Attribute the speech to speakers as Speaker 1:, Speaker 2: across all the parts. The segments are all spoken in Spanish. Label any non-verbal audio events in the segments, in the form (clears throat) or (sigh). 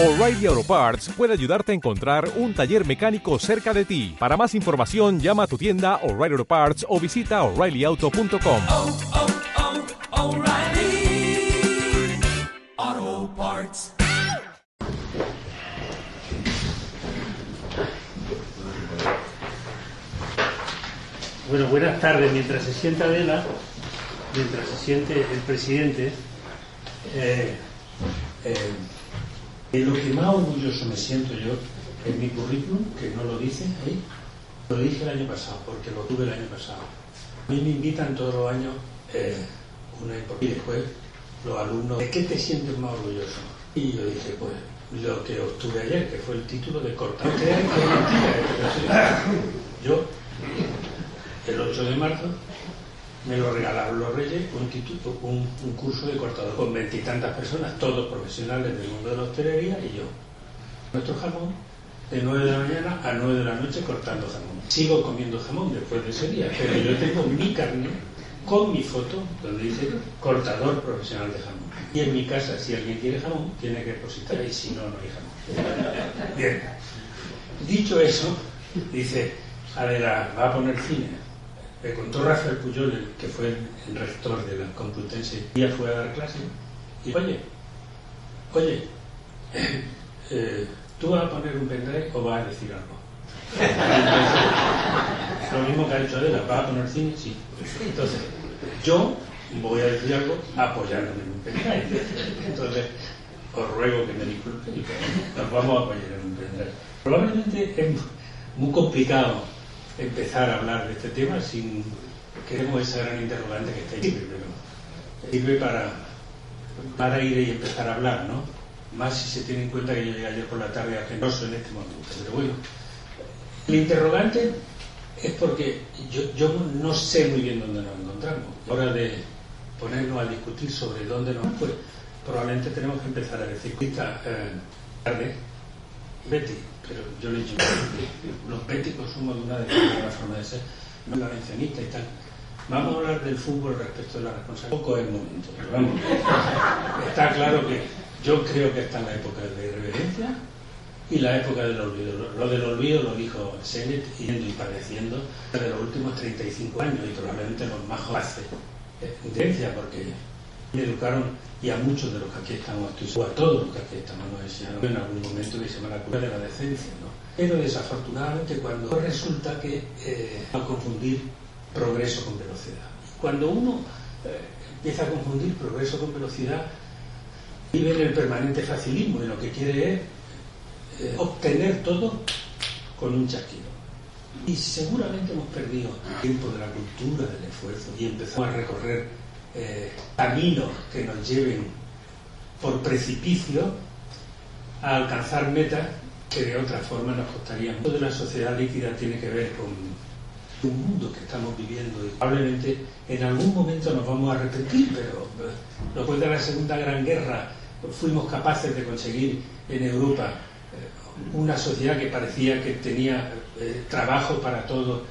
Speaker 1: O'Reilly Auto Parts puede ayudarte a encontrar un taller mecánico cerca de ti. Para más información, llama a tu tienda O'Reilly Auto Parts o visita oreillyauto.com.
Speaker 2: oh, oh, O'Reilly Auto Parts.
Speaker 3: Bueno, buenas tardes. Mientras se sienta Adela, mientras se siente el presidente, eh, eh, de lo que más orgulloso me siento yo en mi currículum, que no lo dice ahí, lo dije el año pasado, porque lo tuve el año pasado. A mí me invitan todos los años eh, una y después los alumnos, ¿de qué te sientes más orgulloso? Y yo dije, pues lo que obtuve ayer, que fue el título de cortar. Que mentira. Yo el 8 de marzo me lo regalaron los Reyes un, un curso de cortador con veintitantas personas, todos profesionales del mundo de la hostelería y yo. Nuestro jamón de 9 de la mañana a 9 de la noche cortando jamón. Sigo comiendo jamón después de ese día, pero yo tengo mi carne con mi foto donde dice cortador profesional de jamón. Y en mi casa, si alguien quiere jamón, tiene que depositar y si no, no hay jamón. Bien. Dicho eso, dice, a ver, va a poner cine. Me contó Rafael Puyol, que fue el, rector de la Complutense, y fue a dar clase. Y oye, oye, (clears throat) eh, ¿tú vas a poner un pendrive o vas a decir algo? Lo mismo que ha dicho Adela, ¿vas a poner cine? Sí. Entonces, yo voy a decir algo apoyándome en un pendrive. Entonces, os ruego que me disculpen nos vamos a apoyar en un pendrive. Probablemente es muy complicado empezar a hablar de este tema sin que tenemos esa gran interrogante que está ahí, pero sirve para, para ir y empezar a hablar, ¿no? Más si se tiene en cuenta que yo llegué ayer por la tarde a Genoso en este momento. Pero bueno, el interrogante es porque yo, yo no sé muy bien dónde nos encontramos. Hora de ponernos a discutir sobre dónde nos pues probablemente tenemos que empezar a decir esta eh, tarde Betty, pero yo le que los béticos somos de una determinada forma de ser, no la mencionista y tal. Vamos a hablar del fútbol respecto de la responsabilidad. Poco es el momento, pero vamos. Está claro que yo creo que está en la época de la irreverencia y la época del olvido. Lo, del olvido lo dijo Sennett yendo y padeciendo de los últimos 35 años y probablemente los más jóvenes. Intendencia, porque me educaron y a muchos de los que aquí estamos, o a todos los que aquí estamos, nos enseñaron en algún momento que se llama la cura de la decencia. ¿no? Pero desafortunadamente cuando resulta que eh, a confundir progreso con velocidad. Cuando uno eh, empieza a confundir progreso con velocidad, vive en el permanente facilismo y lo que quiere es eh, obtener todo con un chasquido. Y seguramente hemos perdido tiempo de la cultura del esfuerzo y empezamos a recorrer eh, caminos que nos lleven por precipicio a alcanzar metas que de otra forma nos costarían. Todo de la sociedad líquida tiene que ver con un mundo que estamos viviendo y probablemente en algún momento nos vamos a arrepentir, pero después de la Segunda Gran Guerra fuimos capaces de conseguir en Europa eh, una sociedad que parecía que tenía eh, trabajo para todos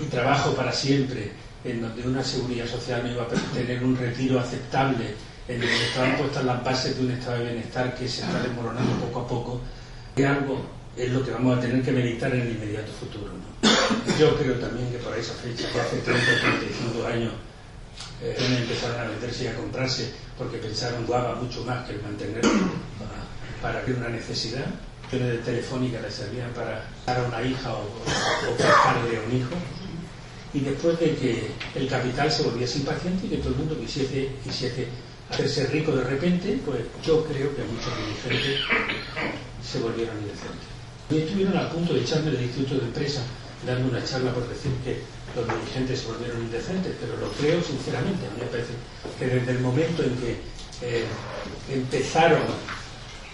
Speaker 3: y trabajo para siempre, en donde una seguridad social no iba a tener un retiro aceptable, en donde estaban puestas las bases de un estado de bienestar que se está desmoronando poco a poco, y algo es lo que vamos a tener que meditar en el inmediato futuro. ¿no? Yo creo también que por esa fecha, que hace 30 o 35 años, eh, empezaron a venderse y a comprarse porque pensaron guava mucho más que el mantener para, para una necesidad. de telefónica le servían para dar a una hija o, o, o prestarle a un hijo y después de que el capital se volviese impaciente y que todo el mundo quisiese, hacerse rico de repente, pues yo creo que muchos dirigentes se volvieron indecentes. Estuvieron a punto de echarme del Instituto de Empresa dando una charla por decir que los dirigentes se volvieron indecentes, pero lo creo sinceramente. A mí me parece que desde el momento en que eh, empezaron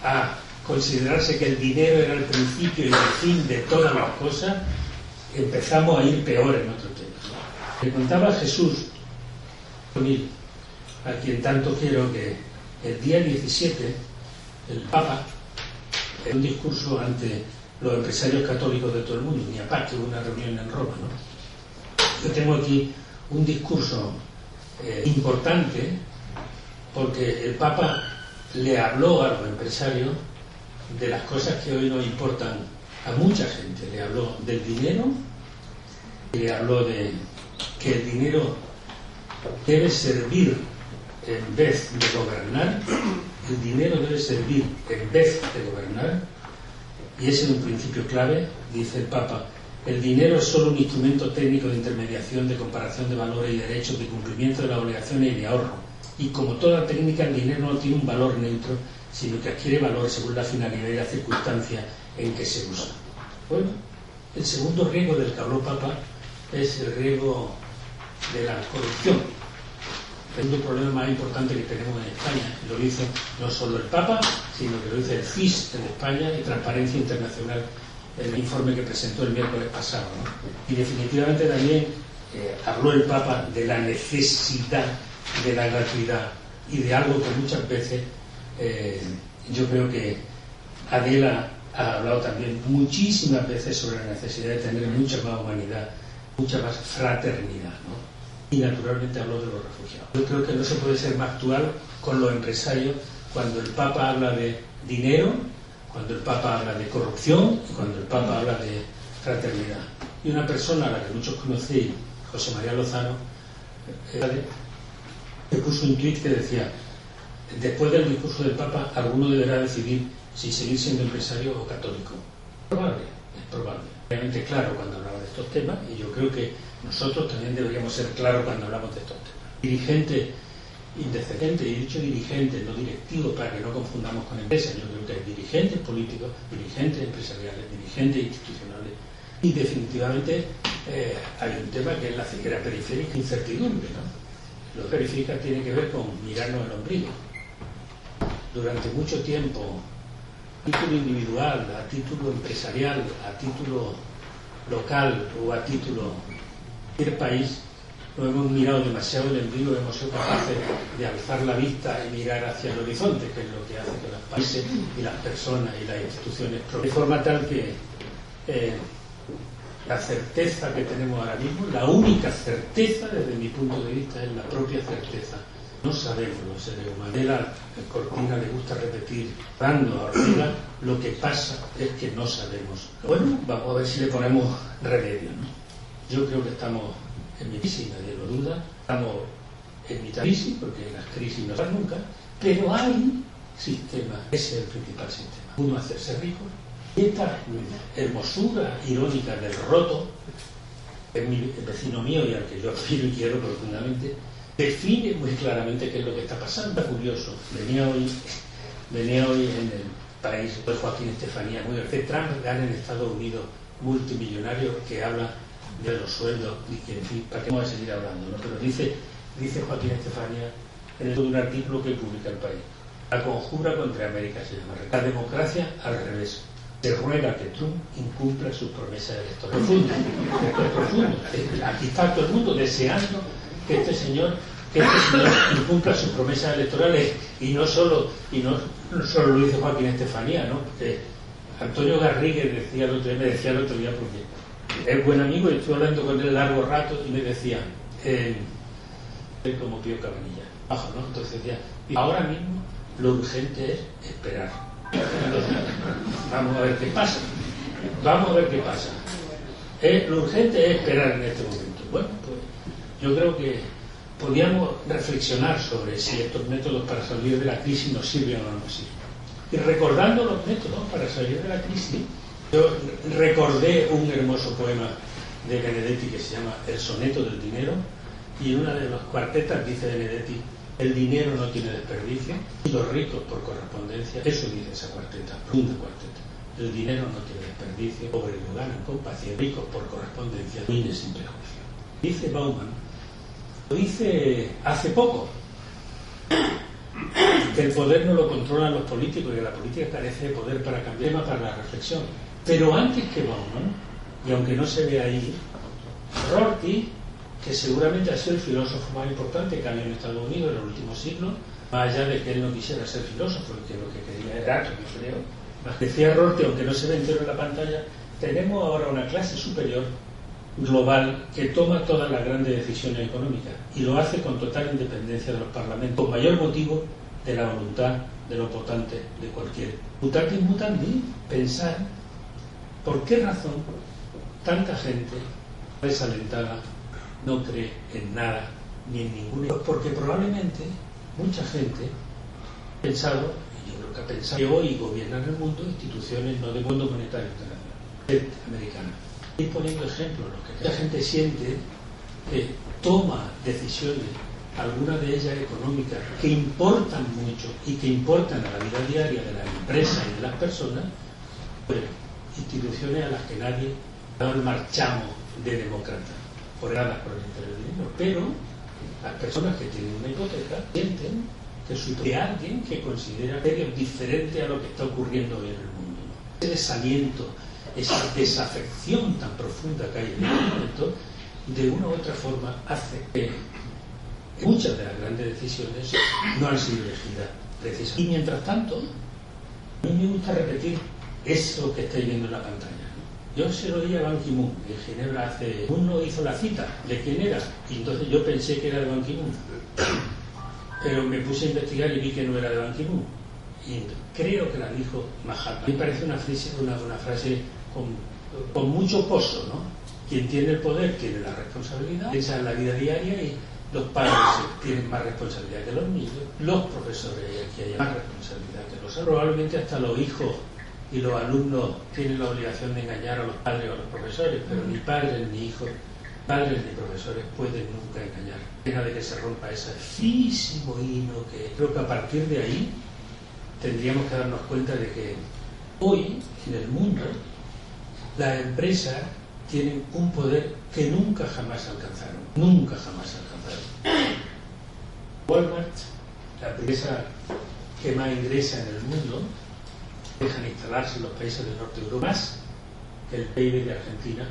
Speaker 3: a considerarse que el dinero era el principio y el fin de todas las cosas, empezamos a ir peor en otro tema. Le contaba Jesús, a quien tanto quiero, que el día 17 el Papa, en un discurso ante los empresarios católicos de todo el mundo, ni aparte de una reunión en Roma, ¿no? Yo tengo aquí un discurso eh, importante porque el Papa le habló a los empresarios de las cosas que hoy nos importan a mucha gente. Le habló del dinero, le habló de que el dinero debe servir en vez de gobernar, el dinero debe servir en vez de gobernar, y ese es un principio clave, dice el Papa. El dinero es solo un instrumento técnico de intermediación, de comparación de valores y derechos, de cumplimiento de las obligaciones y de ahorro. Y como toda técnica, el dinero no tiene un valor neutro, sino que adquiere valor según la finalidad y la circunstancia en que se usa. Bueno, el segundo riesgo del que habló Papa es el riesgo de la corrupción. El segundo problema más importante que tenemos en España, lo dice no solo el Papa, sino que lo dice el FIS en España y Transparencia Internacional el informe que presentó el miércoles pasado. Y definitivamente también eh, habló el Papa de la necesidad de la gratuidad y de algo que muchas veces eh, yo creo que Adela ha hablado también muchísimas veces sobre la necesidad de tener mucha más humanidad, mucha más fraternidad. ¿no? Y naturalmente habló de los refugiados. Yo creo que no se puede ser más actual con los empresarios cuando el Papa habla de dinero, cuando el Papa habla de corrupción y cuando el Papa habla de fraternidad. Y una persona a la que muchos conocéis, José María Lozano, eh, que puso un tuit que decía, después del discurso del Papa, alguno deberá decidir si seguir siendo empresario o católico. Es probable, es probable. Realmente claro cuando hablaba de temas y yo creo que nosotros también deberíamos ser claros cuando hablamos de estos temas. Dirigente indecente, y dicho dirigente, no directivo, para que no confundamos con empresas. Yo creo que hay dirigentes políticos, dirigentes empresariales, dirigentes institucionales. Y definitivamente eh, hay un tema que es la ceguera periférica incertidumbre. ¿no? Lo periférica tiene que ver con mirarnos el ombligo. Durante mucho tiempo, a título individual, a título empresarial, a título local o a título del país, no hemos mirado demasiado el ombligo, hemos sido capaces de alzar la vista y mirar hacia el horizonte, que es lo que hace que los países y las personas y las instituciones de forma tal que eh, la certeza que tenemos ahora mismo, la única certeza desde mi punto de vista es la propia certeza. No sabemos los seres humanos. A la Cortina le gusta repetir, dando a lo que pasa es que no sabemos. Bueno, vamos a ver si le ponemos remedio. ¿no? Yo creo que estamos en mi crisis, nadie lo duda. Estamos en mitad de crisis, porque las crisis no van nunca, pero hay sistemas, ese es el principal sistema. Uno, hacerse rico, y esta hermosura irónica del roto, es mi vecino mío y al que yo admiro y quiero profundamente, define muy claramente qué es lo que está pasando. Curioso, venía hoy, venía hoy en el país de Joaquín Estefanía, muy que Trump gana en Estados Unidos multimillonario que habla de los sueldos y que, en fin, ¿para qué vamos a seguir hablando? ¿no? Pero dice, dice Joaquín Estefanía en el, un artículo que publica el país. La conjura contra América se llama. La democracia al revés. Se ruega que Trump incumpla sus promesas electorales. Profundo, (laughs) profundo. Aquí está todo el mundo deseando que este señor que este señor incumpla sus promesas electorales y no solo y no, solo lo dice Joaquín Estefanía, ¿no? Porque Antonio Garrigues decía el otro día, me decía el otro día porque es buen amigo y estuve hablando con él largo rato y me decía eh, como Pío Cabanilla bajo, ¿no? Entonces decía, ahora mismo lo urgente es esperar. Vamos a ver qué pasa. Vamos a ver qué pasa. Eh, lo urgente es esperar en este momento. Bueno, pues yo creo que podríamos reflexionar sobre si estos métodos para salir de la crisis nos sirven o no nos sirven. Y recordando los métodos para salir de la crisis, yo recordé un hermoso poema de Benedetti que se llama El soneto del dinero, y en una de las cuartetas dice Benedetti, el dinero no tiene desperdicio, los ricos por correspondencia, eso dice esa cuarteta, profunda cuarteta. El dinero no tiene desperdicio, pobres lo ganan con paciencia, ricos por correspondencia, miles sin prejuicio. Dice Bauman, lo dice hace poco, que el poder no lo controlan los políticos y que la política carece de poder para cambiar tema para la reflexión. Pero antes que Bauman, y aunque no se ve ahí, Rorty, que seguramente ha sido el filósofo más importante que ha en Estados Unidos en los últimos siglos, más allá de que él no quisiera ser filósofo, que lo que quería era yo creo. Decía Rorty, aunque no se ve entero en la pantalla, tenemos ahora una clase superior global que toma todas las grandes decisiones económicas y lo hace con total independencia de los parlamentos, con mayor motivo de la voluntad de los votantes de cualquier. Mutatis mutandi, pensar por qué razón tanta gente desalentada no cree en nada ni en ninguna. Porque probablemente mucha gente ha pensado, y yo creo que ha pensado, que hoy gobiernan el mundo instituciones no de Fondo Monetario Internacional, americana. Poniendo ejemplos, lo que la gente siente que toma decisiones, algunas de ellas económicas, que importan mucho y que importan a la vida diaria de las empresas y de las personas, bueno, instituciones a las que nadie marchamos de demócratas, por nada por el interés pero las personas que tienen una hipoteca sienten que su de alguien que considera que es diferente a lo que está ocurriendo hoy en el mundo. Ese desaliento, esa desafección tan profunda que hay en este momento, de una u otra forma hace que muchas de las grandes decisiones no han sido elegidas precisas. Y mientras tanto, a mí me gusta repetir eso que estáis viendo en la pantalla. Yo se lo di a Ban Ki-moon en Ginebra hace. Uno hizo la cita de quién era, y entonces yo pensé que era de Ban Ki-moon. Pero me puse a investigar y vi que no era de Ban Ki-moon. Y creo que la dijo Mahatma. Me parece una frase, una, una frase con, con, mucho pozo, ¿no? Quien tiene el poder tiene la responsabilidad, piensa en la vida diaria y los padres tienen más responsabilidad que los niños, los profesores aquí hay más responsabilidad que los probablemente hasta los hijos y los alumnos tienen la obligación de engañar a los padres o a los profesores, pero ni padres ni hijos, padres ni profesores pueden nunca engañar. Pena de que se rompa ese finísimo hino que creo que a partir de ahí tendríamos que darnos cuenta de que hoy en el mundo las empresas tienen un poder que nunca jamás alcanzaron, nunca jamás alcanzaron. Walmart, la empresa que más ingresa en el mundo, dejan instalarse en los países del norte de Europa más que el PIB de Argentina,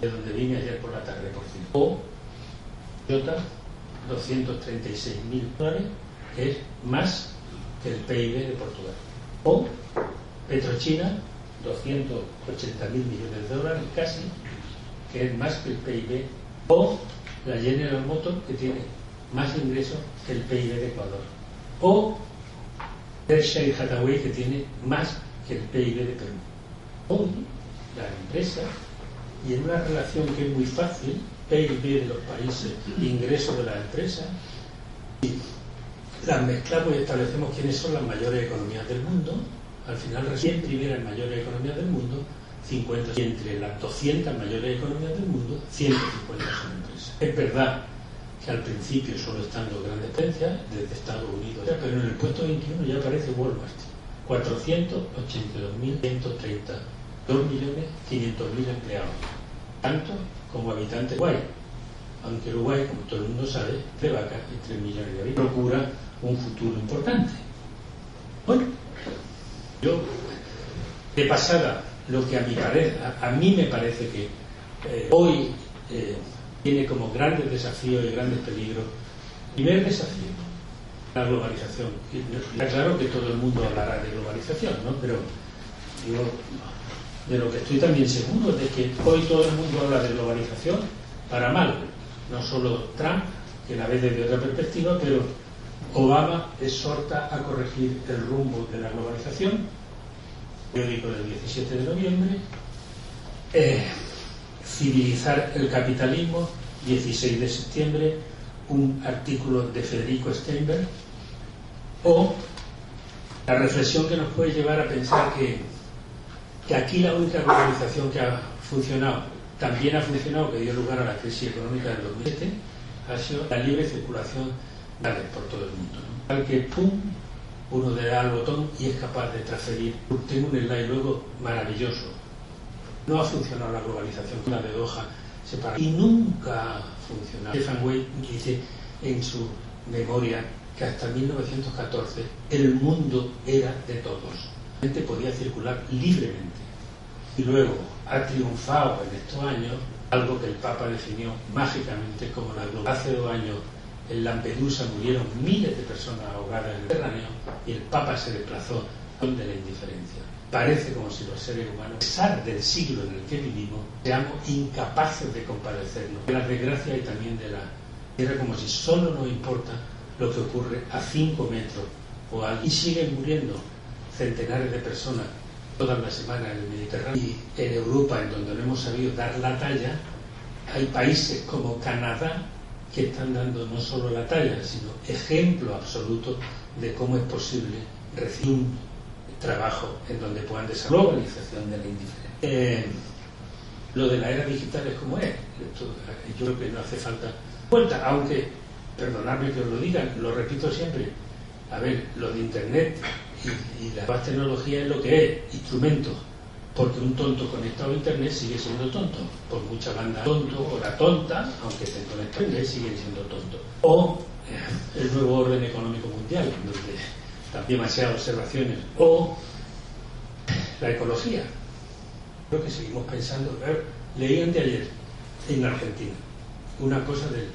Speaker 3: de donde vine ayer por la tarde, por fin. O Toyota, 236 mil dólares, que es más que el PIB de Portugal. O Petrochina, 280 mil millones de dólares casi, que es más que el PIB. O la General Motors, que tiene más ingresos que el PIB de Ecuador. O Berkshire Hathaway, que tiene más que el PIB de Perú. Hoy, las empresas, y en una relación que es muy fácil, PIB de los países, ingresos de las empresas, y las mezclamos y establecemos quiénes son las mayores economías del mundo, al final recién primeras mayores economías del mundo, 50, y entre las 200 mayores economías del mundo, 150 son empresas. Es verdad que al principio solo están los grandes potencias, desde Estados Unidos, pero en el puesto 21 ya aparece Walmart. 482.130, 2.500.000 empleados, tanto como habitantes de Uruguay. Aunque Uruguay, como todo el mundo sabe, de vaca y 3 millones de habitantes, procura un futuro importante. Yo, de pasada, lo que a mí, a, me parece que eh, hoy eh, tiene como grandes desafíos y grandes peligros. Primer desafío, la globalización. Está claro que todo el mundo hablará de globalización, ¿no? Pero de lo que estoy también seguro es de que hoy todo el mundo habla de globalización para mal. No solo Trump, que la ve desde otra perspectiva, pero Obama exhorta a corregir el rumbo de la globalización. Periódico del 17 de noviembre. Eh, civilizar el capitalismo, 16 de septiembre, un artículo de Federico Steinberg, o la reflexión que nos puede llevar a pensar que, que aquí la única globalización que ha funcionado, también ha funcionado, que dio lugar a la crisis económica del 2007, ha sido la libre circulación por todo el mundo. ¿no? Al que, pum, uno le da al botón y es capaz de transferir. Tengo un slide luego maravilloso. No ha funcionado la globalización, la de Doha, separada. Y nunca ha funcionado. Stefan Weil dice en su memoria que hasta 1914 el mundo era de todos. La gente podía circular libremente. Y luego ha triunfado en estos años algo que el Papa definió mágicamente como la globalización. Hace dos años en Lampedusa murieron miles de personas ahogadas en el Mediterráneo y el Papa se desplazó de la indiferencia. Parece como si los seres humanos, a pesar del siglo en el que vivimos, seamos incapaces de compadecernos de la desgracia y también de la era como si solo nos importa lo que ocurre a 5 metros o al- y siguen muriendo centenares de personas todas las semanas en el Mediterráneo y en Europa, en donde no hemos sabido dar la talla, hay países como Canadá que están dando no solo la talla, sino ejemplo absoluto de cómo es posible recibir un trabajo en donde puedan desarrollar la globalización de la indiferencia. Eh, lo de la era digital es como es. Esto, eh, yo creo que no hace falta cuenta, aunque, perdonadme que os lo diga, lo repito siempre, a ver, lo de Internet y, y la nuevas tecnologías es lo que es, instrumentos, porque un tonto conectado a Internet sigue siendo tonto, por mucha banda tonto o la tonta, aunque estén conectados a Internet, siguen siendo tontos. O eh, el nuevo orden económico mundial, donde también demasiadas observaciones, o la ecología. Creo que seguimos pensando, eh, leí anteayer en Argentina una cosa del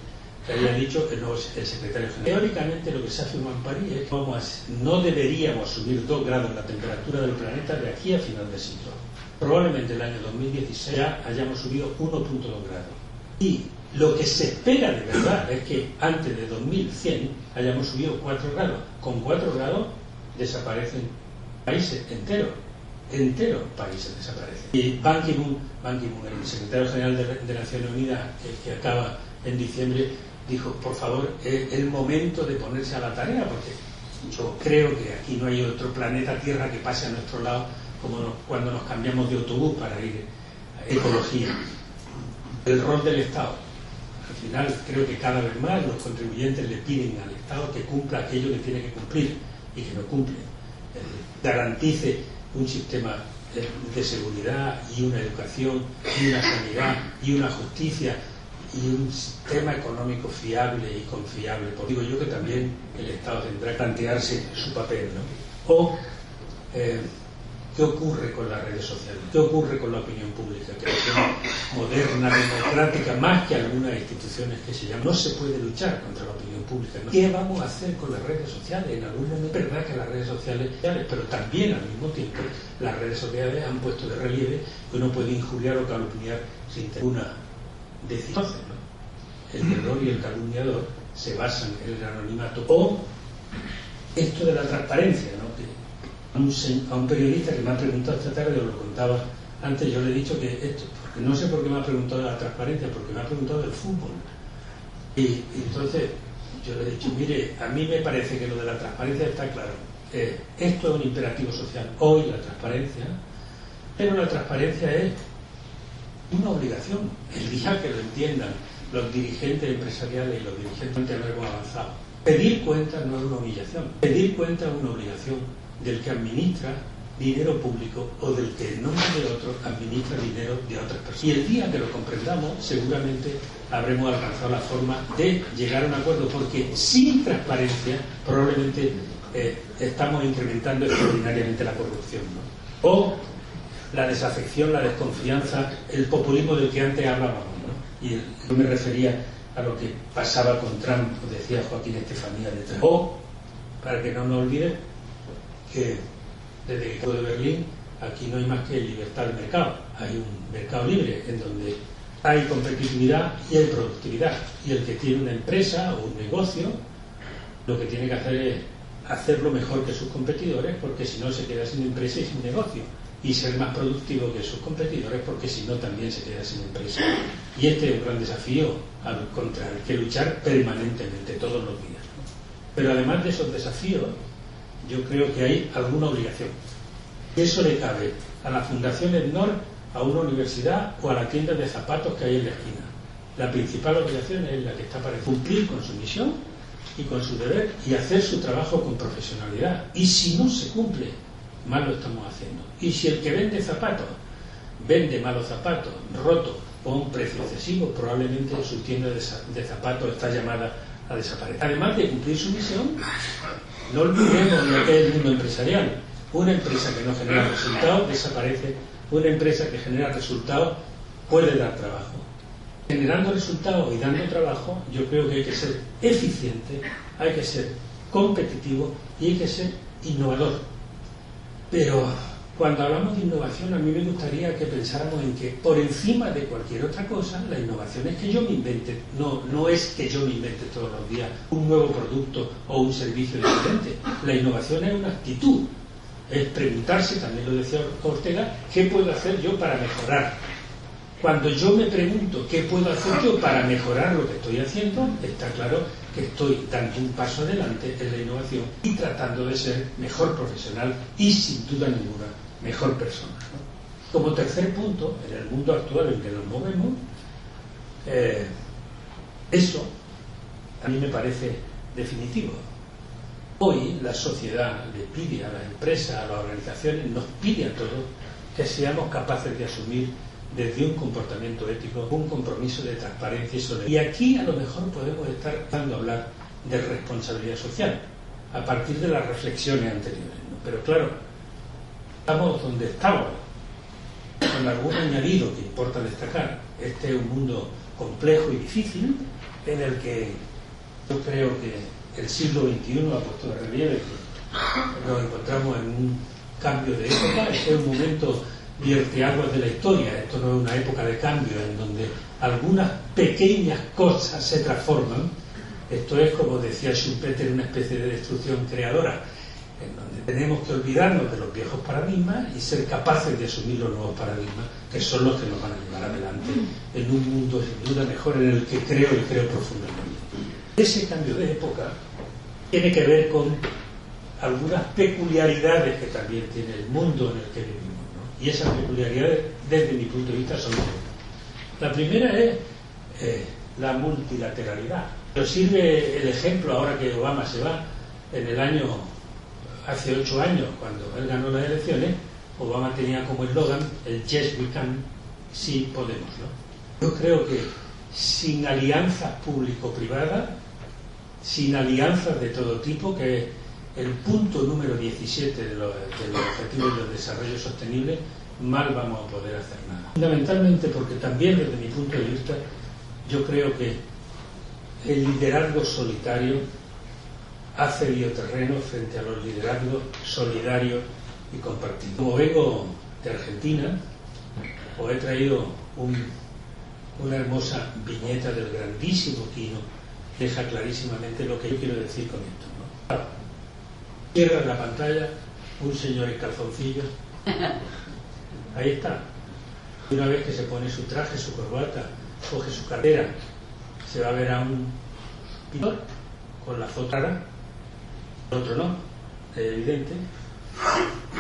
Speaker 3: que había dicho el, el secretario general. Teóricamente lo que se afirma en París es que no deberíamos subir 2 grados la temperatura del planeta de aquí a final de siglo. Probablemente el año 2016 ya hayamos subido 1.2 grados. Y lo que se espera de verdad es que antes de 2100 hayamos subido 4 grados. Con 4 grados desaparecen países enteros. Enteros países desaparecen. Y Ban Ki-moon, Ban Ki-moon, el secretario general de, de Naciones Unidas, que acaba en diciembre, dijo, por favor, es el momento de ponerse a la tarea, porque yo creo que aquí no hay otro planeta Tierra que pase a nuestro lado como cuando nos cambiamos de autobús para ir a ecología. El rol del Estado. Al final creo que cada vez más los contribuyentes le piden al Estado que cumpla aquello que tiene que cumplir y que no cumple. Eh, garantice un sistema eh, de seguridad y una educación y una sanidad y una justicia y un sistema económico fiable y confiable. Por digo yo que también el Estado tendrá que plantearse su papel. ¿no? O eh, ¿Qué ocurre con las redes sociales? ¿Qué ocurre con la opinión pública? Que es moderna, democrática, más que algunas instituciones que se llaman. No se puede luchar contra la opinión pública. ¿Qué vamos a hacer con las redes sociales? En algún momento es verdad que las redes sociales, pero también al mismo tiempo las redes sociales han puesto de relieve que uno puede injuriar o calumniar sin tener una decisión. ¿no? El terror y el calumniador se basan en el anonimato o esto de la transparencia, ¿no? A un, a un periodista que me ha preguntado esta tarde, os lo contaba antes, yo le he dicho que esto, porque no sé por qué me ha preguntado la transparencia, porque me ha preguntado del fútbol. Y, entonces yo le he dicho, mire, a mí me parece que lo de la transparencia está claro. Eh, esto es un imperativo social, hoy la transparencia, pero la transparencia es una obligación. El día que lo entiendan los dirigentes empresariales y los dirigentes de avanzado. Pedir cuentas no es una humillación. Pedir cuentas es una obligación del que administra dinero público o del que en nombre de otro administra dinero de otras personas. Y el día que lo comprendamos, seguramente habremos alcanzado la forma de llegar a un acuerdo, porque sin transparencia probablemente eh, estamos incrementando extraordinariamente la corrupción. ¿no? O la desafección, la desconfianza, el populismo del que antes hablábamos. ¿no? Y yo me refería a lo que pasaba con Trump, decía Joaquín Estefanía de. O, para que no nos olvide, que desde que de Berlín aquí no hay más que libertad de mercado. Hay un mercado libre en donde hay competitividad y hay productividad. Y el que tiene una empresa o un negocio, lo que tiene que hacer es hacerlo mejor que sus competidores, porque si no se queda sin empresa y sin negocio. Y ser más productivo que sus competidores, porque si no también se queda sin empresa. Y este es un gran desafío contra el que luchar permanentemente, todos los días. Pero además de esos desafíos, yo creo que hay alguna obligación. Eso le cabe a la Fundación EDNOR, a una universidad o a la tienda de zapatos que hay en la esquina. La principal obligación es la que está para cumplir con su misión y con su deber y hacer su trabajo con profesionalidad. Y si no se cumple, mal lo estamos haciendo. Y si el que vende zapatos vende malos zapatos, rotos o a un precio excesivo, probablemente su tienda de zapatos está llamada a desaparecer. Además de cumplir su misión, no olvidemos lo que es el mundo empresarial. Una empresa que no genera resultados desaparece. Una empresa que genera resultados puede dar trabajo. Generando resultados y dando trabajo, yo creo que hay que ser eficiente, hay que ser competitivo y hay que ser innovador. Pero Cuando hablamos de innovación, a mí me gustaría que pensáramos en que por encima de cualquier otra cosa, la innovación es que yo me invente, no, no es que yo me invente todos los días un nuevo producto o un servicio diferente. La innovación es una actitud, es preguntarse, también lo decía Ortega, ¿qué puedo hacer yo para mejorar? Cuando yo me pregunto qué puedo hacer yo para mejorar lo que estoy haciendo, está claro que estoy dando un paso adelante en la innovación y tratando de ser mejor profesional y sin duda ninguna mejor persona. Como tercer punto, en el mundo actual en que nos movemos, eh, eso a mí me parece definitivo. Hoy la sociedad le pide a las empresas, a las organizaciones, nos pide a todos que seamos capaces de asumir desde un comportamiento ético un compromiso de transparencia y solidaridad. Y aquí a lo mejor podemos estar dando a hablar de responsabilidad social, a partir de las reflexiones anteriores. Pero claro, estamos donde estamos, con algún añadido que importa destacar. Este es un mundo complejo y difícil en el que yo creo que el siglo XXI ha puesto de relieve que nos encontramos en un cambio de época. Este es un momento vierteaguas de la historia. Esto no es una época de cambio en donde algunas pequeñas cosas se transforman. Esto es, como decía Schumpeter, una especie de destrucción creadora tenemos que olvidarnos de los viejos paradigmas y ser capaces de asumir los nuevos paradigmas, que son los que nos van a llevar adelante en un mundo sin duda mejor en el que creo y creo profundamente. Ese cambio de época tiene que ver con algunas peculiaridades que también tiene el mundo en el que vivimos. ¿no? Y esas peculiaridades, desde mi punto de vista, son dos. La primera es eh, la multilateralidad. Nos sirve el ejemplo ahora que Obama se va en el año hace ocho años, cuando él ganó las elecciones, Obama tenía como eslogan el Yes we can, sí podemos. ¿no? Yo creo que sin alianzas público-privadas, sin alianzas de todo tipo, que es el punto número 17 de los, de objetivos del desarrollo sostenible, mal vamos a poder hacer nada. Fundamentalmente porque también desde mi punto de vista, yo creo que el liderazgo solitario hace bioterreno frente a los liderazgos solidarios y compartidos. Como vengo de Argentina, os he traído un, una hermosa viñeta del grandísimo Quino, deja clarísimamente lo que yo quiero decir con esto. ¿no? Cierra la pantalla un señor en calzoncillos, (laughs) ahí está. Y una vez que se pone su traje, su corbata, coge su cartera, se va a ver a un pintor con la foto el otro no, es evidente.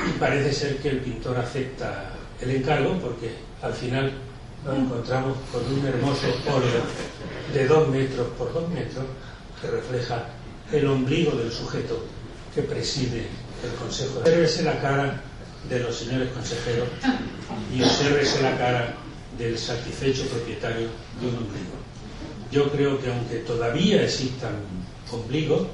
Speaker 3: Y parece ser que el pintor acepta el encargo porque al final nos encontramos con un hermoso óleo de dos metros por dos metros que refleja el ombligo del sujeto que preside el Consejo. Obsérvese la cara de los señores consejeros y obsérvese la cara del satisfecho propietario de un ombligo. Yo creo que aunque todavía existan ombligos,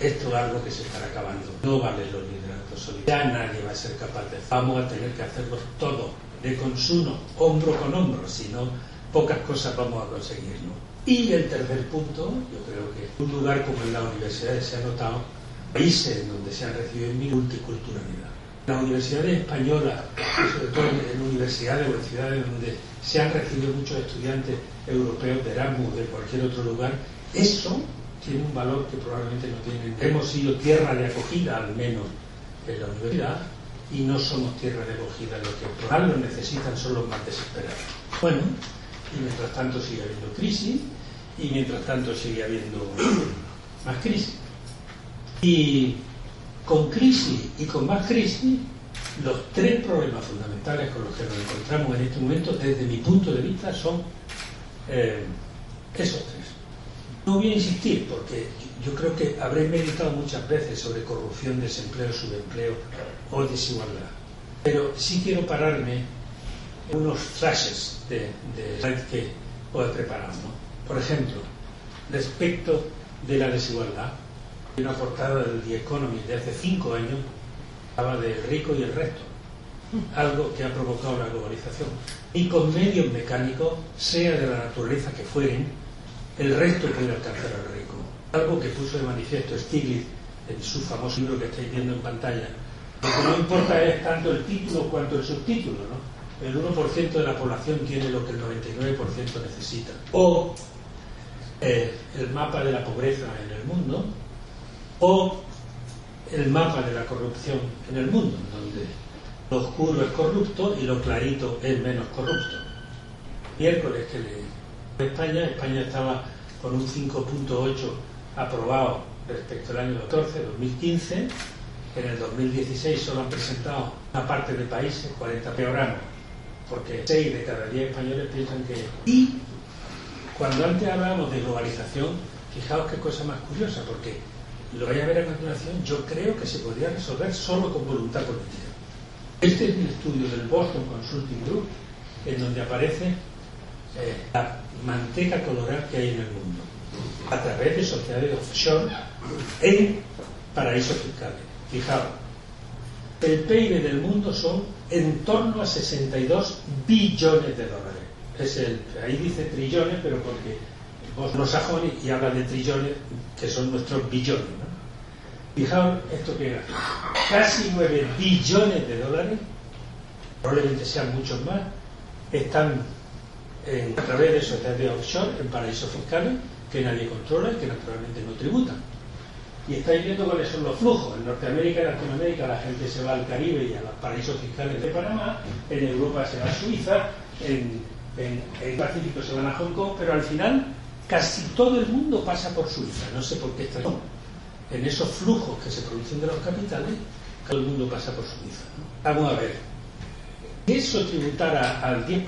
Speaker 3: esto es algo que se estará acabando. No vale los liderazgos solidarios. Ya nadie va a ser capaz de Vamos a tener que hacerlo todo, de consumo, hombro con hombro, si no, pocas cosas vamos a conseguir. ¿no? Y el tercer punto, yo creo que un lugar como en la universidad se ha notado, países donde se han recibido multiculturalidad. Las universidades españolas, sobre todo en universidades o en ciudades donde se han recibido muchos estudiantes europeos de Erasmus, de cualquier otro lugar, eso tiene un valor que probablemente no tienen. Hemos sido tierra de acogida, al menos en la universidad, y no somos tierra de acogida. Lo que por algo necesitan son los más desesperados. Bueno, y mientras tanto sigue habiendo crisis, y mientras tanto sigue habiendo (coughs) más crisis. Y con crisis y con más crisis, los tres problemas fundamentales con los que nos encontramos en este momento, desde mi punto de vista, son eh, esos. No voy a insistir porque yo creo que habré meditado muchas veces sobre corrupción, desempleo, subempleo o desigualdad. Pero sí quiero pararme en unos flashes de, de que os he preparado. Por ejemplo, respecto de la desigualdad, una portada del The Economy de hace cinco años hablaba del rico y el resto, algo que ha provocado la globalización. Y con medios mecánicos, sea de la naturaleza que fueren, el resto puede alcanzar al rico. Algo que puso de manifiesto Stiglitz en su famoso libro que estáis viendo en pantalla, Lo que no importa es tanto el título cuanto el subtítulo, ¿no? El 1% de la población tiene lo que el 99% necesita. O eh, el mapa de la pobreza en el mundo, o el mapa de la corrupción en el mundo, donde lo oscuro es corrupto y lo clarito es menos corrupto. Miércoles que le España, España estaba con un 5.8 aprobado respecto al año 14, 2015. En el 2016 solo han presentado una parte de países, 40 peoramos, porque 6 de cada 10 españoles piensan que... Y cuando antes hablábamos de globalización, fijaos qué cosa más curiosa, porque lo vais a ver a continuación, yo creo que se podría resolver solo con voluntad política. Este es un estudio del Boston Consulting Group, en donde aparece eh, la manteca colorada que hay en el mundo, a través de sociedades offshore en paraísos fiscales. Fijaos, el PIB del mundo son en torno a 62 billones de dólares. Es el, ahí dice trillones, pero porque vos no sajones y habla de trillones, que son nuestros billones. Fijaos esto que era casi 9 billones de dólares, probablemente sean muchos más, están en, a través de sociedades offshore en paraísos fiscales que nadie controla y que naturalmente no tributan. Y estáis viendo cuáles son los flujos. En Norteamérica y Latinoamérica la gente se va al Caribe y a los paraísos fiscales de Panamá, en Europa se va a Suiza, en, en, Pacífico se van a Hong Kong, pero al final casi todo el mundo pasa por Suiza. No sé por qué está en esos flujos que se producen de los capitales, todo el mundo pasa por Suiza. Vamos a ver. Si eso tributara al 10%,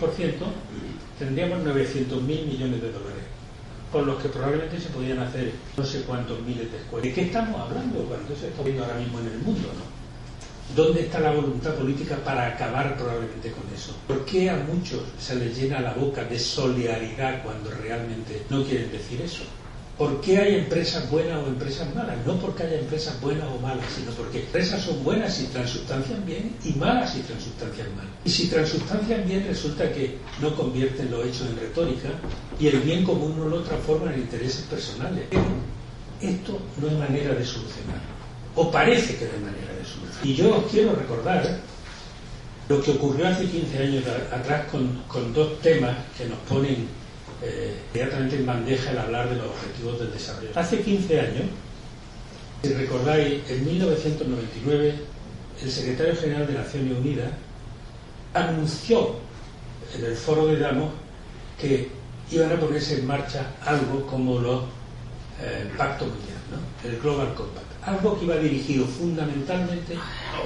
Speaker 3: tendríamos 900 mil millones de dólares, con los que probablemente se podían hacer no sé cuántos miles de escuelas. ¿De qué estamos hablando cuando eso está viendo ahora mismo en el mundo? ¿no? ¿Dónde está la voluntad política para acabar probablemente con eso? ¿Por qué a muchos se les llena la boca de solidaridad cuando realmente no quieren decir eso? ¿Por qué hay empresas buenas o empresas malas? No porque haya empresas buenas o malas, sino porque empresas son buenas si transustancian bien y malas si transustancian mal. Y si transustancian bien resulta que no convierten los hechos en retórica y el bien común no lo transforma en intereses personales. Esto no es manera de solucionarlo. O parece que no es manera de solucionarlo. Y yo os quiero recordar lo que ocurrió hace 15 años atrás con, dos temas que nos ponen inmediatamente en bandeja el hablar de los objetivos del desarrollo. Hace 15 años, si recordáis, en 1999, el secretario general de Naciones Unidas anunció en el foro de Damos que iban a ponerse en marcha algo como los eh, Pacto Mundial, ¿no? el Global Compact, algo que iba dirigido fundamentalmente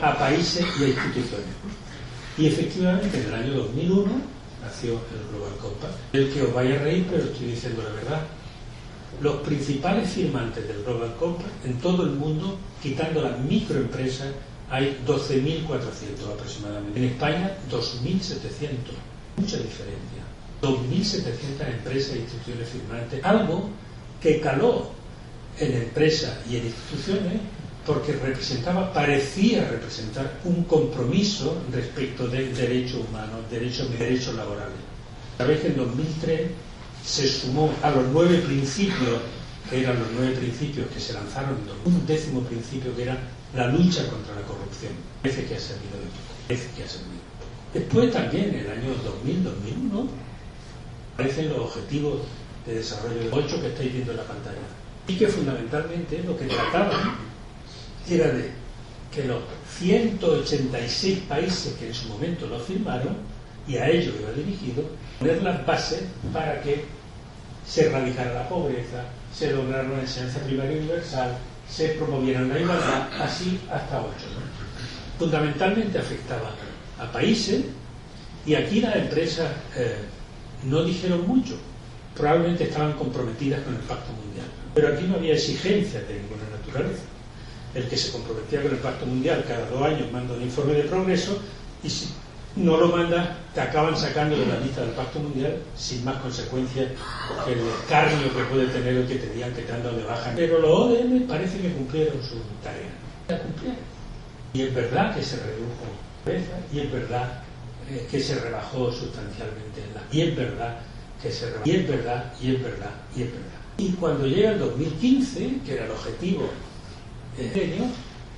Speaker 3: a países y a instituciones. Y efectivamente, en el año 2001, nació el Global Compact. El que os vaya a reír, pero estoy diciendo la verdad. Los principales firmantes del Global Compact en todo el mundo, quitando las microempresas, hay 12.400 aproximadamente. En España, 2.700. Mucha diferencia. 2.700 empresas e instituciones firmantes. Algo que caló en empresas y en instituciones porque representaba, parecía representar un compromiso respecto del derecho humano, derechos, derechos laborales. Sabéis que en 2003 se sumó a los nueve principios, que eran los nueve principios que se lanzaron, un décimo principio que era la lucha contra la corrupción. Parece que ha servido de poco, parece que ha servido. Después también, en el año 2000-2001, aparecen los objetivos de desarrollo de 8 que estáis viendo en la pantalla. Y que fundamentalmente lo que trataban de que los 186 países que en su momento lo firmaron, y a ellos iba dirigido, poner las bases para que se erradicara la pobreza, se lograra una enseñanza primaria universal, se promoviera la igualdad, así hasta ocho. Fundamentalmente afectaba a países y aquí las empresas eh, no dijeron mucho, probablemente estaban comprometidas con el Pacto Mundial, pero aquí no había exigencias de ninguna naturaleza el que se comprometía con el Pacto Mundial cada dos años manda un informe de progreso y si no lo manda te acaban sacando de la lista del Pacto Mundial sin más consecuencias que el escarnio que puede tener el que te digan que te han dado de baja. Pero los ODM parece que cumplieron su tarea. La cumplieron. Y es verdad que se redujo la pobreza y es verdad eh, que se rebajó sustancialmente la... Y es verdad que se rebajó. Y es verdad, y es verdad, y es verdad. Y cuando llega el 2015, que era el objetivo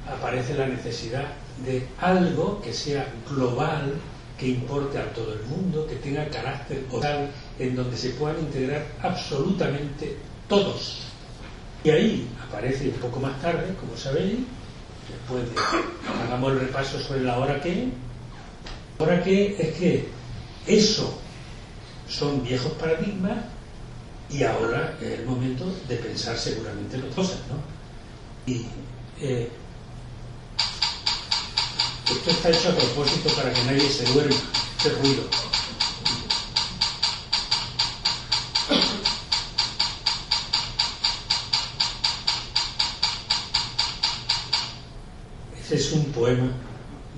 Speaker 3: aparece la necesidad de algo que sea global, que importe a todo el mundo, que tenga carácter total, en donde se puedan integrar absolutamente todos. Y ahí aparece un poco más tarde, como sabéis, después de hagamos el repaso sobre la hora que, hora que es que eso son viejos paradigmas y ahora es el momento de pensar seguramente en otras cosas, ¿no? Y esto está hecho a propósito para que nadie se duerma, este ruido. Este es un poema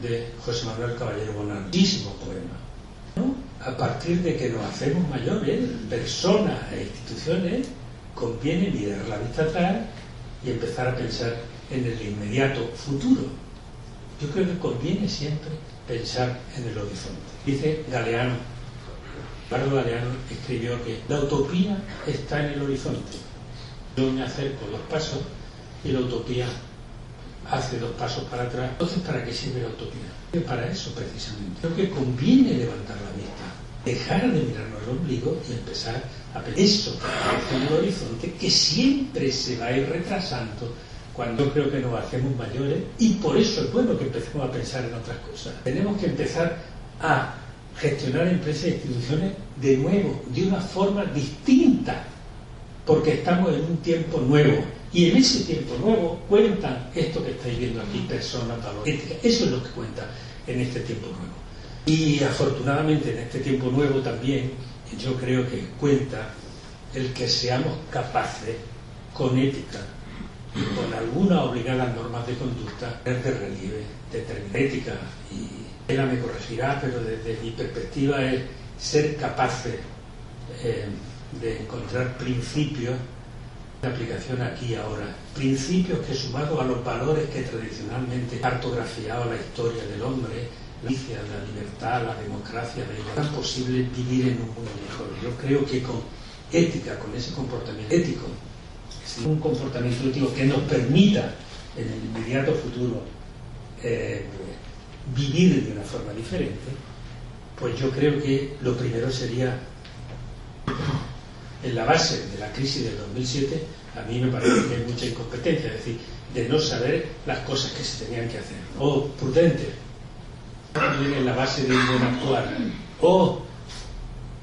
Speaker 3: de José Manuel Caballero Bonal, poema. A partir de que nos hacemos mayores, personas e instituciones, conviene mirar la vista atrás y empezar a pensar en el inmediato futuro. Yo creo que conviene siempre pensar en el horizonte. Dice Galeano, Eduardo Galeano escribió que la utopía está en el horizonte. Yo me acerco dos pasos y la utopía hace dos pasos para atrás. Entonces, ¿para qué sirve la utopía? Para eso, precisamente. Creo que conviene levantar la vista, dejar de mirarnos el ombligo y empezar a pensar eso en el horizonte, que siempre se va a ir retrasando cuando creo que nos hacemos mayores y por eso es bueno que empecemos a pensar en otras cosas. Tenemos que empezar a gestionar empresas e instituciones de nuevo, de una forma distinta, porque estamos en un tiempo nuevo. Y en ese tiempo nuevo cuentan esto que estáis viendo aquí, personas, valores, ética. Eso es lo que cuenta en este tiempo nuevo. Y afortunadamente en este tiempo nuevo también yo creo que cuenta el que seamos capaces, con ética, con algunas obligadas normas de conducta, de relieve, determinar ética. Y ella me corregirá, pero desde mi perspectiva es ser capaces eh, de encontrar principios de aplicación aquí y ahora. Principios que sumados a los valores que tradicionalmente ha cartografiado la historia del hombre, la la libertad, la democracia, la es posible vivir en un mundo mejor. Yo creo que con ética, con ese comportamiento ético, un comportamiento que nos permita en el inmediato futuro eh, vivir de una forma diferente, pues yo creo que lo primero sería, en la base de la crisis del 2007, a mí me parece que hay mucha incompetencia, es decir, de no saber las cosas que se tenían que hacer, o prudente, en la base de un buen actuar, o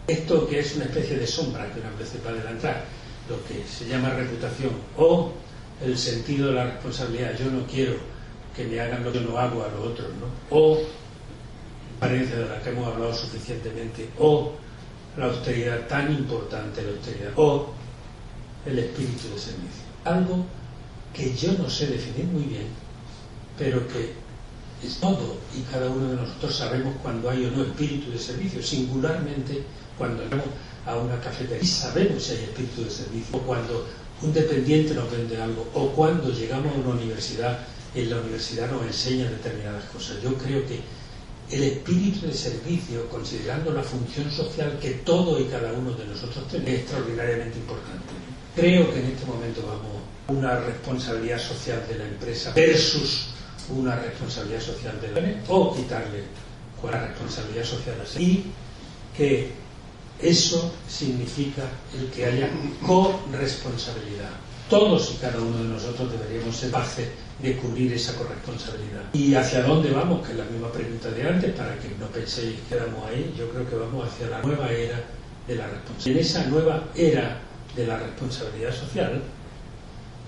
Speaker 3: esto que es una especie de sombra que una vez va a adelantar, lo que se llama reputación, o el sentido de la responsabilidad, yo no quiero que me hagan lo que no hago a los otros, ¿no? o apariencia de la que hemos hablado suficientemente, o la austeridad tan importante, la austeridad, o el espíritu de servicio. Algo que yo no sé definir muy bien, pero que es todo y cada uno de nosotros sabemos cuando hay o no espíritu de servicio, singularmente cuando vamos a una cafetería y sabemos si hay espíritu de servicio, o cuando un dependiente nos vende algo, o cuando llegamos a una universidad en la universidad nos enseña determinadas cosas. Yo creo que el espíritu de servicio, considerando la función social que todo y cada uno de nosotros tenemos, es extraordinariamente importante. Creo que en este momento vamos a una responsabilidad social de la empresa versus una responsabilidad social de la o quitarle la responsabilidad social y que eso significa el que haya corresponsabilidad. Todos y cada uno de nosotros deberíamos ser capaces de cubrir esa corresponsabilidad. ¿Y hacia dónde vamos? Que es la misma pregunta de antes, para que no penséis que éramos ahí. Yo creo que vamos hacia la nueva era de la responsabilidad. En esa nueva era de la responsabilidad social,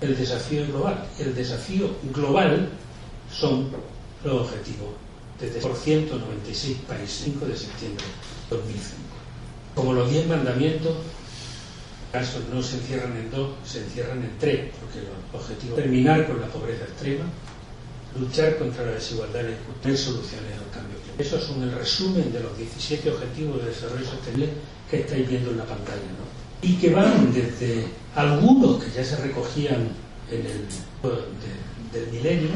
Speaker 3: el desafío es global. El desafío global son los objetivos desde por 196 países, 5 de septiembre de 2005. Como los 10 mandamientos, casos no se encierran en dos, se encierran en tres, porque los objetivos terminar con la pobreza extrema, luchar contra la desigualdad y encontrar soluciones al cambio climático. Esos son el resumen de los 17 objetivos de desarrollo sostenible que estáis viendo en la pantalla. ¿no? Y que van desde algunos que ya se recogían en el milenio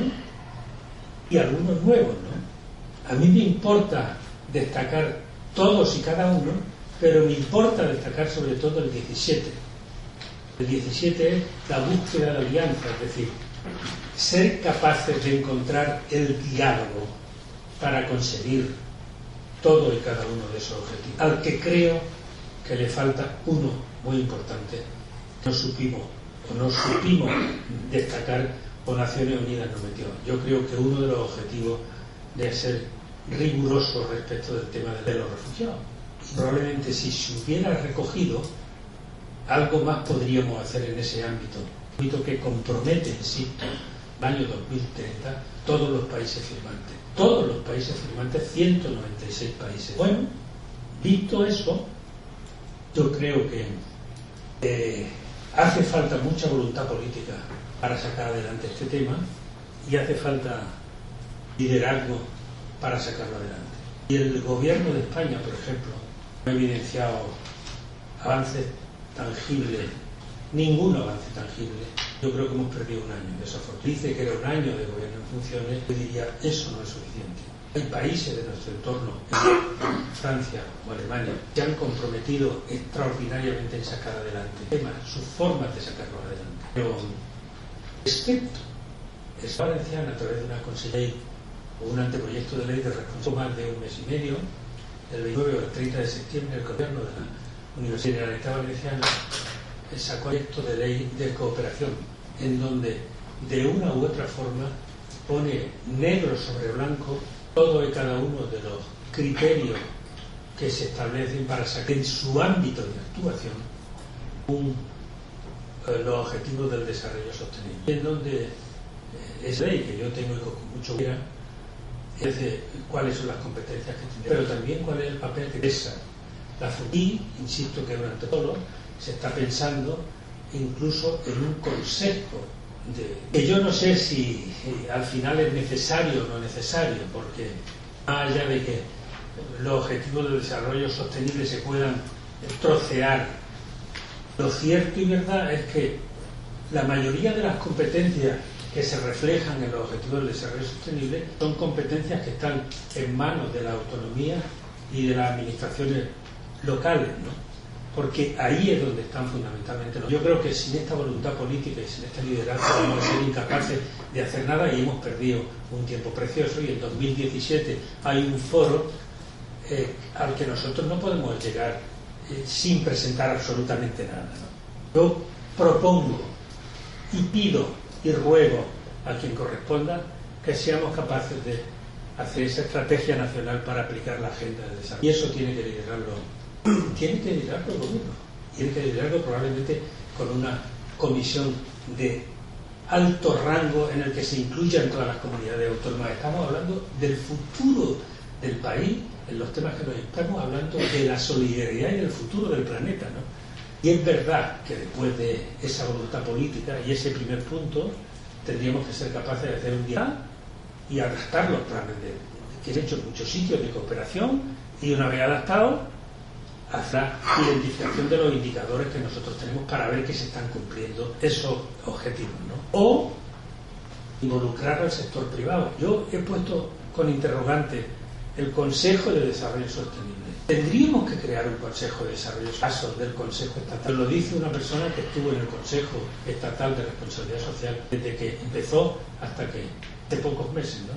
Speaker 3: y algunos nuevos. ¿no? A mí me importa destacar todos y cada uno, pero me importa destacar sobre todo el 17. El 17 es la búsqueda de alianza, es decir, ser capaces de encontrar el diálogo para conseguir todo y cada uno de esos objetivos, al que creo que le falta uno muy importante, no supimos o no supimos destacar o Naciones Unidas no metió. Yo creo que uno de los objetivos de ser riguroso respecto del tema de los refugiados. Probablemente si se hubiera recogido, algo más podríamos hacer en ese ámbito, ámbito que compromete, insisto, el año 2030, todos los países firmantes. Todos los países firmantes, 196 países. Bueno, visto eso, yo creo que eh, hace falta mucha voluntad política para sacar adelante este tema y hace falta liderazgo para sacarlo adelante. Y el gobierno de España, por ejemplo, ha evidenciado avances tangibles, ningún avance tangible. Yo creo que hemos perdido un año, desafortunadamente. Dice que era un año de gobierno en funciones, yo diría, eso no es suficiente. Hay países de nuestro entorno, Francia o Alemania, que han comprometido extraordinariamente en sacar adelante temas, sus formas de sacarlo adelante. Pero, excepto esta valenciana a través de una consejería o un anteproyecto de ley de responsabilidad más de un mes y medio, el 29 o el 30 de septiembre, el gobierno de la Universidad Generalitat Valenciana sacó proyecto de ley de cooperación, en donde de una u otra forma pone negro sobre blanco todo y cada uno de los criterios que se establecen para sacar en su ámbito de actuación eh, los objetivos del desarrollo sostenible. En donde eh, es ley que yo tengo y con mucho cuidado es de cuáles son las competencias que tiene, pero también cuál es el papel que esa la y insisto que durante todo se está pensando incluso en un consejo de, que yo no sé si, si al final es necesario o no necesario, porque más allá de que los objetivos de desarrollo sostenible se puedan trocear, lo cierto y verdad es que la mayoría de las competencias que se reflejan en los objetivos del desarrollo sostenible son competencias que están en manos de la autonomía y de las administraciones locales, ¿no? porque ahí es donde están fundamentalmente. Yo creo que sin esta voluntad política y sin este liderazgo vamos a ser incapaces de hacer nada y hemos perdido un tiempo precioso y en 2017 hay un foro eh, al que nosotros no podemos llegar eh, sin presentar absolutamente nada. ¿no? Yo propongo y pido y ruego a quien corresponda que seamos capaces de hacer esa estrategia nacional para aplicar la agenda del desarrollo. Y eso tiene que liderarlo, (clears throat) tiene que liderarlo el gobierno, tiene que liderarlo probablemente con una comisión de alto rango en el que se incluyan todas las comunidades autónomas. Estamos hablando del futuro del país en los temas que nos estamos hablando de la solidaridad y del futuro del planeta, ¿no? Y es verdad que después de esa voluntad política y ese primer punto, tendríamos que ser capaces de hacer un día y adaptar los planes de, que he hecho en muchos sitios de cooperación y una vez adaptado, hacer identificación de los indicadores que nosotros tenemos para ver que se están cumpliendo esos objetivos. ¿no? O involucrar al sector privado. Yo he puesto con interrogante el Consejo de Desarrollo Sostenible. Tendríamos que crear un Consejo de Desarrollo caso del Consejo Estatal. Lo dice una persona que estuvo en el Consejo Estatal de Responsabilidad Social desde que empezó hasta que de pocos meses, ¿no?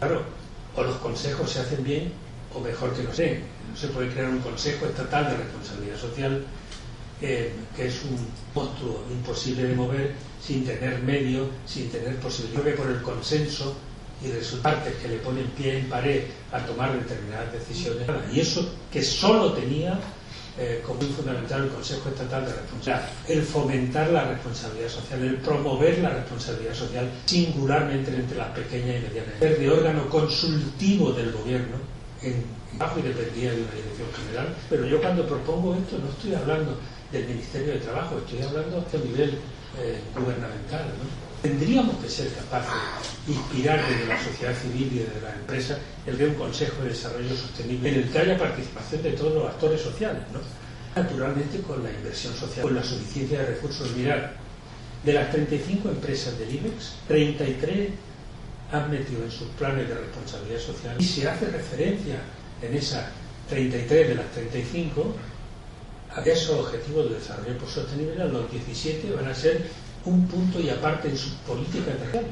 Speaker 3: Claro, o los consejos se hacen bien o mejor que no se. No se puede crear un Consejo Estatal de Responsabilidad Social eh, que es un monstruo imposible de mover sin tener medio, sin tener posibilidad que por el consenso y partes que le ponen pie en pared a tomar determinadas decisiones. Y eso que solo tenía eh, como un fundamental el Consejo Estatal de Responsabilidad, el fomentar la responsabilidad social, el promover la responsabilidad social singularmente entre las pequeñas y medianas, ser de órgano consultivo del gobierno en bajo y dependía de una dirección general, pero yo cuando propongo esto no estoy hablando del Ministerio de Trabajo, estoy hablando a nivel eh, gubernamental. ¿no? Tendríamos que ser capaces de inspirar desde la sociedad civil y desde las empresas el de un Consejo de Desarrollo Sostenible en el que haya participación de todos los actores sociales, ¿no? naturalmente con la inversión social, con la suficiencia de recursos. Mirar, de las 35 empresas del IBEX, 33 han metido en sus planes de responsabilidad social y se hace referencia en esas 33 de las 35 a esos objetivos de desarrollo sostenible, los 17 van a ser un punto y aparte en su política real.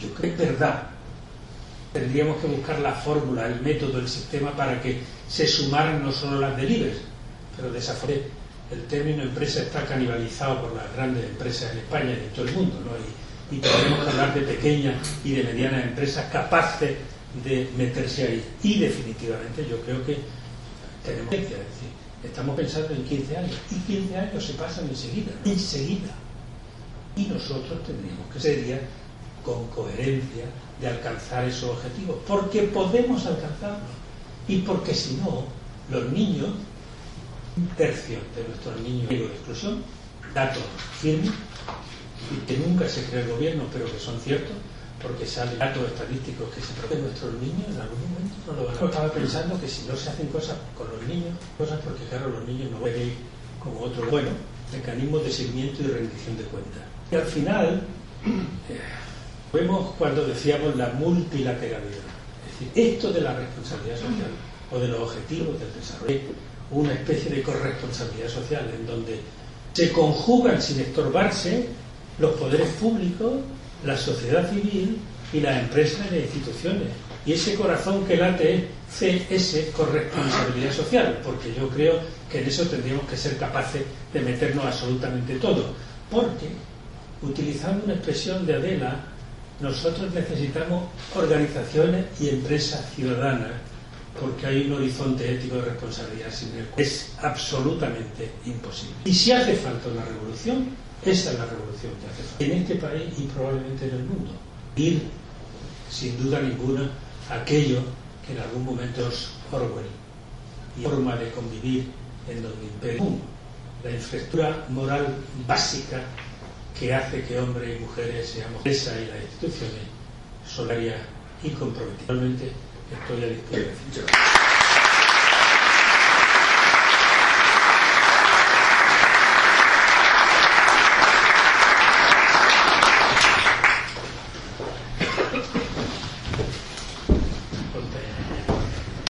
Speaker 3: Yo creo que es verdad. Tendríamos que buscar la fórmula, el método, el sistema para que se sumaran no solo las delibes, pero desafortunadamente el término empresa está canibalizado por las grandes empresas en España y en todo el mundo, ¿no? y, y tenemos que hablar de pequeñas y de medianas empresas capaces de meterse ahí. Y definitivamente yo creo que tenemos es decir, estamos pensando en 15 años, y 15 años se pasan enseguida, enseguida. Y nosotros tendríamos que ser con coherencia de alcanzar esos objetivos, porque podemos alcanzarlos. Y porque si no, los niños un tercio de nuestros niños en exclusión, datos firmes, y que nunca se cree el gobierno, pero que son ciertos, porque salen datos estadísticos que se protegen nuestros niños, en algún momento no lo van Estaba pensando que si no se hacen cosas con los niños, cosas porque claro, los niños no pueden como otros, bueno, mecanismos de seguimiento y rendición de cuentas. Y al final, eh, vemos cuando decíamos la multilateralidad. Es decir, esto de la responsabilidad social o de los objetivos del desarrollo una especie de corresponsabilidad social en donde se conjugan sin estorbarse los poderes públicos, la sociedad civil y las empresas y las instituciones. Y ese corazón que late es CS, corresponsabilidad social, porque yo creo que en eso tendríamos que ser capaces de meternos absolutamente todo. Porque, utilizando una expresión de Adela, nosotros necesitamos organizaciones y empresas ciudadanas porque hay un horizonte ético de responsabilidad sin el cual es absolutamente imposible. Y si hace falta una revolución, esa es la revolución que hace falta. En este país y probablemente en el mundo. Ir, sin duda ninguna, aquello que en algún momento es Orwell. Y forma de convivir en donde impera la infraestructura moral básica que hace que hombres y mujeres seamos esa y las instituciones solarias y comprometidas. Estoy a disposición.